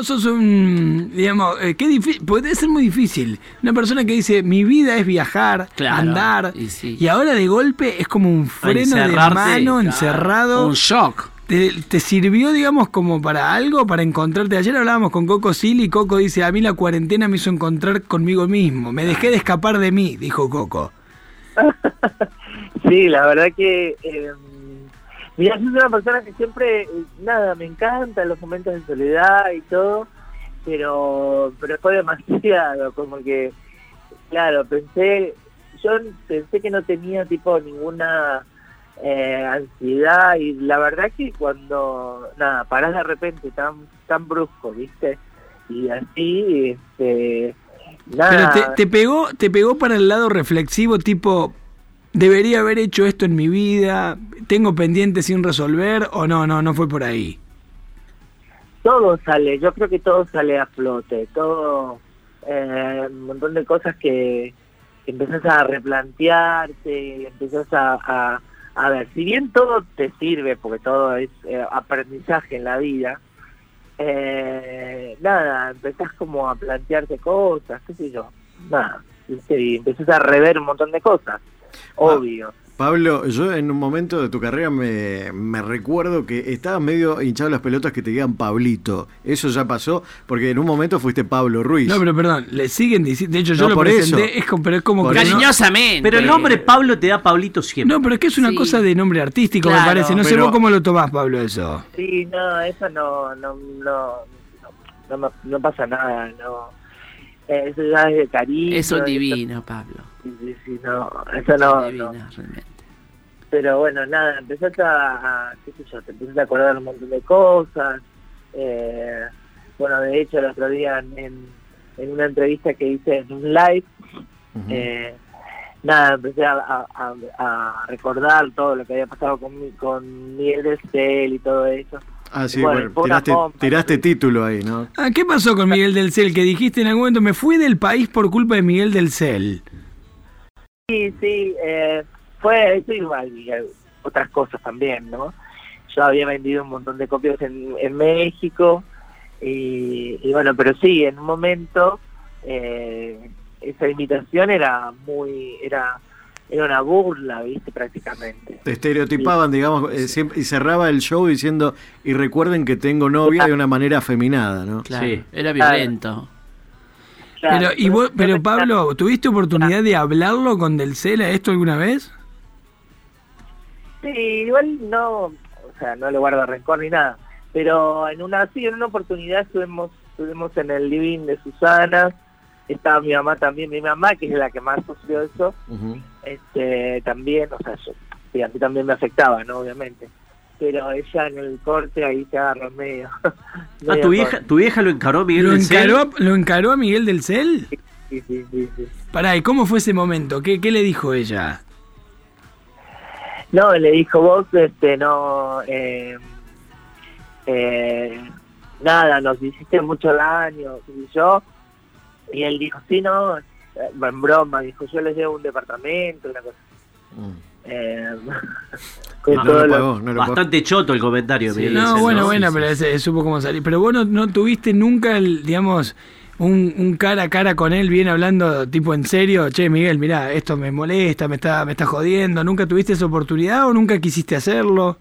Vos sos un, digamos, eh, qué difícil, puede ser muy difícil. Una persona que dice, mi vida es viajar, Claro, andar, y sí. y ahora de golpe es como un freno de mano, claro, encerrado. Un shock. ¿Te, te sirvió, digamos, como para algo, para encontrarte? Ayer hablábamos con Coco Sil y Coco dice, a mí la cuarentena me hizo encontrar conmigo mismo. Me dejé de escapar de mí, dijo Coco. Sí, la verdad que. Eh, mira, soy una persona que siempre. eh, Nada, me encantan los momentos de soledad y todo, pero. Pero fue demasiado, como que. Claro, pensé. Yo pensé que no tenía, tipo, ninguna. eh, ansiedad y la verdad que cuando nada parás de repente tan tan brusco viste y así este Pero nada te, te pegó, te pegó para el lado reflexivo, tipo, debería haber hecho esto en mi vida, tengo pendiente sin resolver, o no, no, no fue por ahí. todo sale, yo creo que todo sale a flote, todo, eh, un montón de cosas que, empezás a replantearte, empezás a, ver, si bien todo te sirve, porque todo es eh, aprendizaje en la vida, eh, nada, empezás como a plantearte cosas, qué sé yo, nada, y empezás a rever un montón de cosas, obvio. Pablo, yo en un momento de tu carrera me, me recuerdo que estabas medio hinchado las pelotas que te digan Pablito. Eso ya pasó, porque en un momento fuiste Pablo Ruiz. No, pero perdón, le siguen diciendo, de hecho yo No, lo por presenté, eso. es como, pero es como Por que no- Cariñosamente. Pero el nombre Pablo te da Pablito siempre. No, pero es que es una Sí. cosa de nombre artístico, me parece. No sé vos cómo lo tomás, Pablo, eso. Sí, no, eso no, no, no, no, no pasa nada, no. Eso ya es de cariño. Eso es eso- divino, Pablo. Sí, sí, no, eso no, divino, no. realmente. Pero bueno, nada, empezaste a, a- qué sé yo, te empezaste a acordar un montón de cosas. Eh, bueno, de hecho, el otro día en, en una entrevista que hice en un live, eh, nada, empecé a, a- a- a recordar todo lo que había pasado con, mi- con Miguel del Cel y todo eso. Ah, sí, bueno, tiraste, bomba. tiraste título ahí, ¿no? Ah, ¿qué pasó con Miguel del Cel? Que dijiste en algún momento, me fui del país por culpa de Miguel del Cel. Sí, sí, eh, fue eso igual, y eh, otras cosas también, ¿no? Yo había vendido un montón de copias en, en México y, y bueno, pero sí, en un momento eh, esa invitación era muy, era, era una burla, viste, prácticamente. Te estereotipaban, digamos, eh, siempre- y cerraba el show diciendo, y recuerden que tengo novia de una manera afeminada, ¿no? Claro, Sí. era violento. Claro, Pero, y vos, pero Pablo, ¿tuviste oportunidad de hablarlo con Del Cel a esto alguna vez? Sí, igual no, o sea, no le guardo rencor ni nada, pero en una sí, en una oportunidad estuvimos, estuvimos en el living de Susana, estaba mi mamá también, mi mamá que es la que más sufrió eso, Ujú. Este también, o sea, yo, a mí también me afectaba, ¿no? Obviamente, pero ella en el corte ahí se agarró medio. Ah, medio tu vieja, tu vieja lo encaró Miguel ¿Lo del Cel? encaró, a- ¿Lo encaró a Miguel del Cel? Sí, sí, sí, sí. Pará, ¿y cómo fue ese momento? ¿Qué, qué le dijo ella? No, le dijo vos, este, no, eh, eh, nada, nos hiciste mucho daño, sé yo. Y él dijo, sí, no, en broma, dijo, yo les llevo un departamento, una cosa. Mm. Eh, con No, todo lo lo- pagó, no lo pagó. Bastante choto el comentario, Sí, Miguel No, bueno, ¿no? bueno, Sí, pero ese- supo cómo salir. Pero vos no, tuviste nunca, el, digamos, un, un cara a cara con él, bien hablando, tipo en serio, che, Miguel, mirá, esto me molesta, me está, me está jodiendo. ¿Nunca tuviste esa oportunidad o nunca quisiste hacerlo?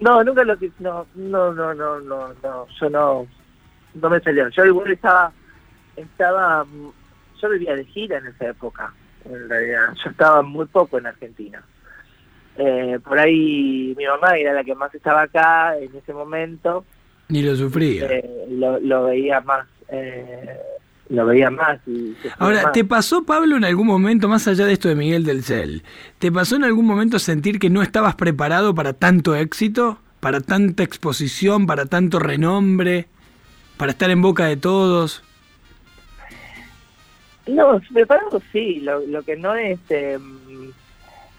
No, nunca lo no, no, no, no, no, no, yo no, no me salió. Yo igual estaba, estaba, yo vivía de gira en esa época, en realidad. Yo estaba muy poco en Argentina. Eh, por ahí mi mamá era la que más estaba acá en ese momento, Ni lo sufría. eh, lo, lo veía más, eh, lo veía más. Y Ahora, más. ¿te pasó, Pablo, en algún momento, más allá de esto de Miguel del Cel, ¿te pasó en algún momento sentir que no estabas preparado para tanto éxito, para tanta exposición, para tanto renombre, para estar en boca de todos? No, preparado sí, lo, lo que no es, eh,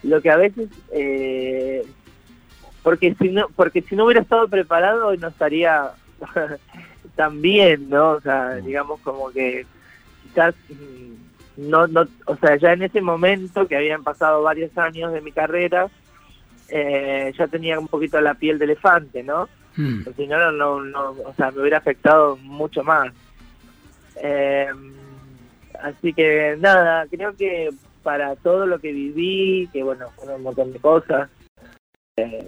lo que a veces, eh, porque si no, porque si no hubiera estado preparado hoy no estaría tan bien, ¿no? O sea, digamos como que quizás mm, no, no, o sea, ya en ese momento que habían pasado varios años de mi carrera, eh, ya tenía un poquito la piel de elefante, ¿no? Mm. si no, no, no, no, o sea, me hubiera afectado mucho más. Eh, así que nada, creo que para todo lo que viví, que bueno, fueron un montón de cosas, eh,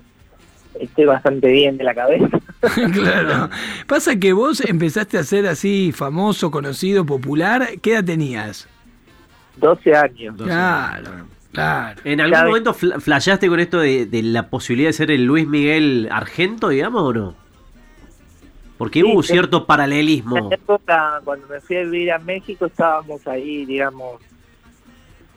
estoy bastante bien de la cabeza. claro. Pasa que vos empezaste a ser así famoso, conocido, popular. ¿Qué edad tenías? 12 años. Doce Claro. años. Claro. ¿En algún momento fla- flasheaste con esto de, de la posibilidad de ser el Luis Miguel Argento, digamos, o no? Porque Sí, hubo sí. cierto En paralelismo. esa época, cuando me fui a vivir a México, estábamos ahí, digamos.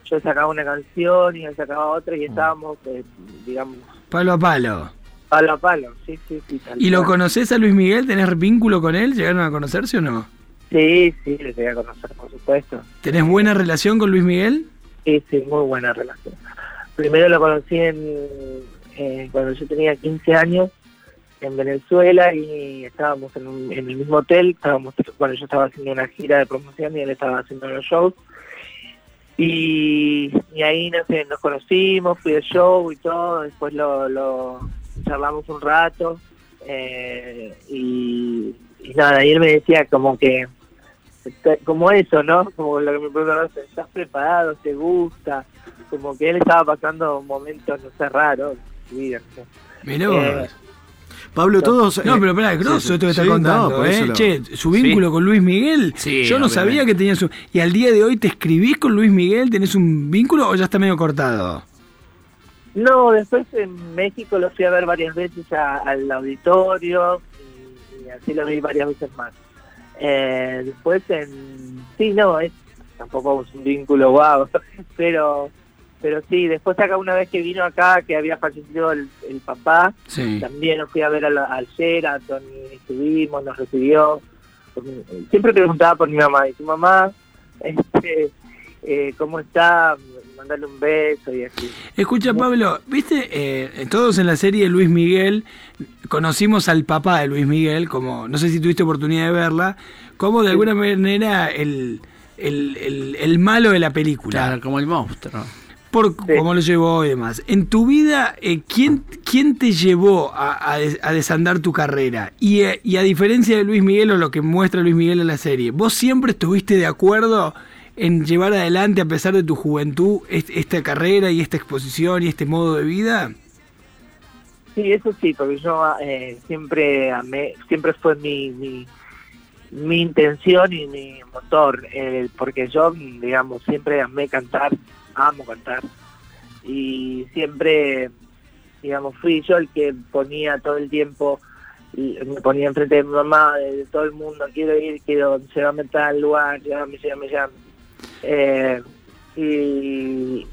Yo sacaba una canción y él sacaba otra y estábamos, eh, digamos, Palo a palo. palo a palo. Sí, sí, sí. tal ¿Y lo conoces a Luis Miguel? ¿Tenés vínculo con él? ¿Llegaron a conocerse o no? Sí, sí, le quería conocer, por supuesto. ¿Tenés buena relación con Luis Miguel? Sí, sí, muy buena relación. Primero lo conocí en, eh, cuando yo tenía 15 años en Venezuela y estábamos en, un- en el mismo hotel, estábamos, bueno, yo estaba haciendo una gira de promoción y él estaba haciendo los shows. Y, y ahí no sé, nos conocimos, fui al show y todo, después lo, lo charlamos un rato eh, y, y nada, y él me decía como que como eso, ¿no? Como lo que me preguntaron, ¿estás preparado? ¿Te gusta? Como que él estaba pasando momentos, no sé, raros. en su vida, no sé. Mirá vos. Eh, Pablo, todos. No, eh, pero pará, es grosso sí, esto que está sí, contando, ¿eh? lo- Che, su vínculo con Luis Miguel, Sí, yo no obviamente. sabía que tenía su... ¿Y al día de hoy te escribís con Luis Miguel? ¿Tenés un vínculo o ya está medio cortado? No, después en México lo fui a ver varias veces a- al auditorio y, y así lo vi varias veces más. Eh, después en... Sí, no, es tampoco es un vínculo guau, pero pero sí, después acá una vez que vino acá, que había fallecido el, el papá, Sí. También lo fui a ver al, al Sheraton y estuvimos, nos recibió. Siempre preguntaba por mi mamá. Y tu mamá, este, eh, ¿cómo está? Mandarle un beso y así. Escucha, Pablo, viste, eh, todos en la serie de Luis Miguel conocimos al papá de Luis Miguel, como, no sé si tuviste oportunidad de verla, como de alguna manera el, el, el- el malo de la película. Claro, como el monstruo. Por Sí. cómo lo llevó y demás. En tu vida, eh, ¿quién, ¿quién te llevó a, a des- a desandar tu carrera? Y, eh, y a diferencia de Luis Miguel o lo que muestra Luis Miguel en la serie, ¿vos siempre estuviste de acuerdo en llevar adelante, a pesar de tu juventud, est- esta carrera y esta exposición y este modo de vida? Sí, eso sí, porque yo eh, siempre amé, siempre fue mi, mi, mi intención y mi motor, eh, porque yo, digamos, siempre amé cantar, amo cantar, y siempre, digamos, fui yo el que ponía todo el tiempo, me ponía enfrente de mi mamá, de, todo el mundo, quiero ir, quiero, llévame a tal lugar, llévame, llévame, llévame. Eh, y,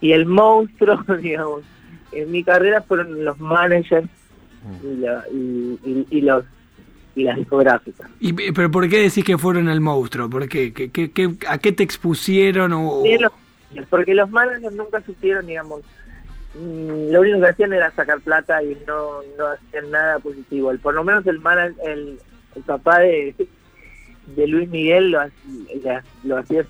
y el monstruo, digamos, en mi carrera fueron los managers y, la- y- y- y los y las discográficas. Y, ¿Pero por qué decís que fueron el monstruo? ¿Por qué? ¿Qué- qué- qué- ¿A qué te expusieron? O, porque los managers nunca supieron, digamos, mm, lo único que hacían era sacar plata y no, no hacían nada positivo. El, por lo menos el, mana- el, el papá de, de Luis Miguel lo, hacía- lo hacía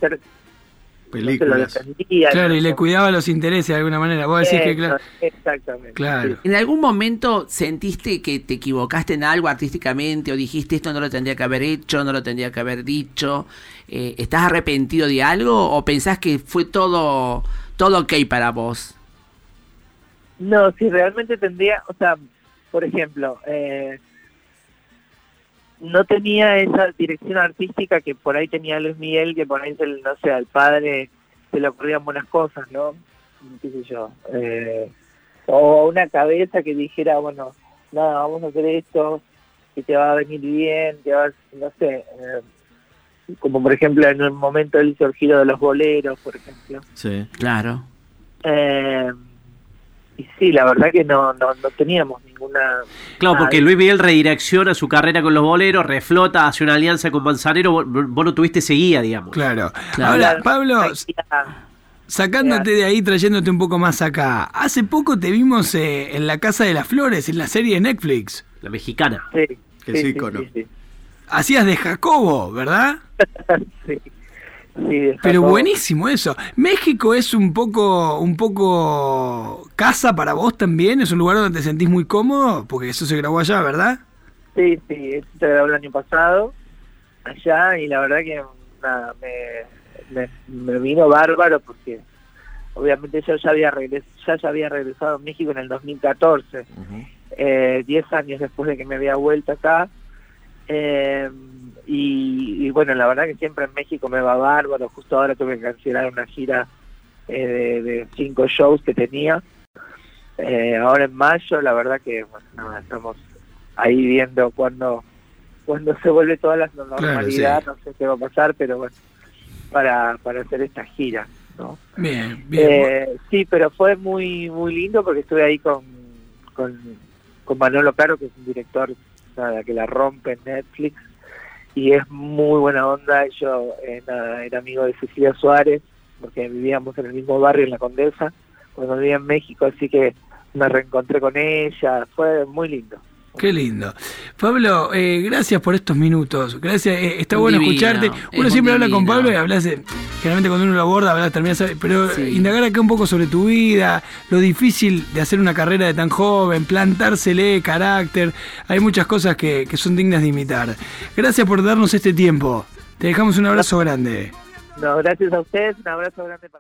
no Películas. defendía. Claro, y le cuidaba los intereses de alguna manera. Vos decís que, Eso, claro. Exactamente. Claro. ¿En algún momento sentiste que te equivocaste en algo artísticamente o dijiste esto no lo tendría que haber hecho, no lo tendría que haber dicho? Eh, ¿Estás arrepentido de algo o pensás que fue todo, todo ok para vos? No, si realmente tendría, o sea, por ejemplo, eh, no tenía esa dirección artística que por ahí tenía Luis Miguel, que por ahí, se le- no sé, al padre se le ocurrían buenas cosas, ¿no? ¿Qué sé yo? Eh, o una cabeza que dijera, bueno, nada, vamos a hacer esto, que te va a venir bien, te va, a- no sé, eh, como por ejemplo en un momento él hizo el giro de los boleros, por ejemplo. Sí. Claro. Eh, y sí, la verdad que no, no, no teníamos ninguna... Claro, porque Luis Miguel redirecciona su carrera con los boleros, reflota, hace una alianza con Manzanero, vos, vos no tuviste seguida, digamos. Claro. Claro. Ahora, Pablo, Sacándote de ahí, trayéndote un poco más acá. Hace poco te vimos eh, en La Casa de las Flores, en la serie de Netflix. La mexicana. Sí, Que sí, sí, sí, Hacías de Jacobo, ¿verdad? sí. Sí, Pero buenísimo eso. México es un poco, un poco casa para vos también. Es un lugar donde te sentís muy cómodo, porque eso se grabó allá, ¿verdad? Sí, sí, esto se grabó el año pasado allá y la verdad que nada, me, me, me vino bárbaro porque obviamente yo ya había, regres, ya, ya había regresado a México en el 2014, eh, 10 años después de que me había vuelto acá. Eh, y, y bueno, la verdad que siempre en México me va bárbaro. Justo ahora tuve que cancelar una gira eh, de, de cinco shows que tenía. Eh, ahora en mayo, la verdad que bueno, nada, estamos ahí viendo cuando cuando se vuelve toda la normalidad, sí. no sé qué va a pasar, pero bueno, para, para hacer esta gira, ¿no? Bien, bien. Eh, sí, pero fue muy muy lindo porque estuve ahí con, con, con Manolo Caro, que es un director nada, que la rompe en Netflix, y es muy buena onda. Yo eh, nada, era amigo de Cecilia Suárez, porque vivíamos en el mismo barrio en La Condesa, cuando vivía en México, así que me reencontré con ella, fue muy lindo. Qué lindo. Pablo, eh, gracias por estos minutos. Gracias. eh, está bueno divino, escucharte. es Uno un siempre habla con. Pablo y hablas de, generalmente cuando uno lo aborda, hablas, terminas, pero Sí. indagar acá un poco sobre tu vida, lo difícil de hacer una carrera de tan joven, plantársele carácter. Hay muchas cosas que, que son dignas de imitar. Gracias por darnos este tiempo. Te dejamos un abrazo grande. No, gracias a ustedes, un abrazo grande para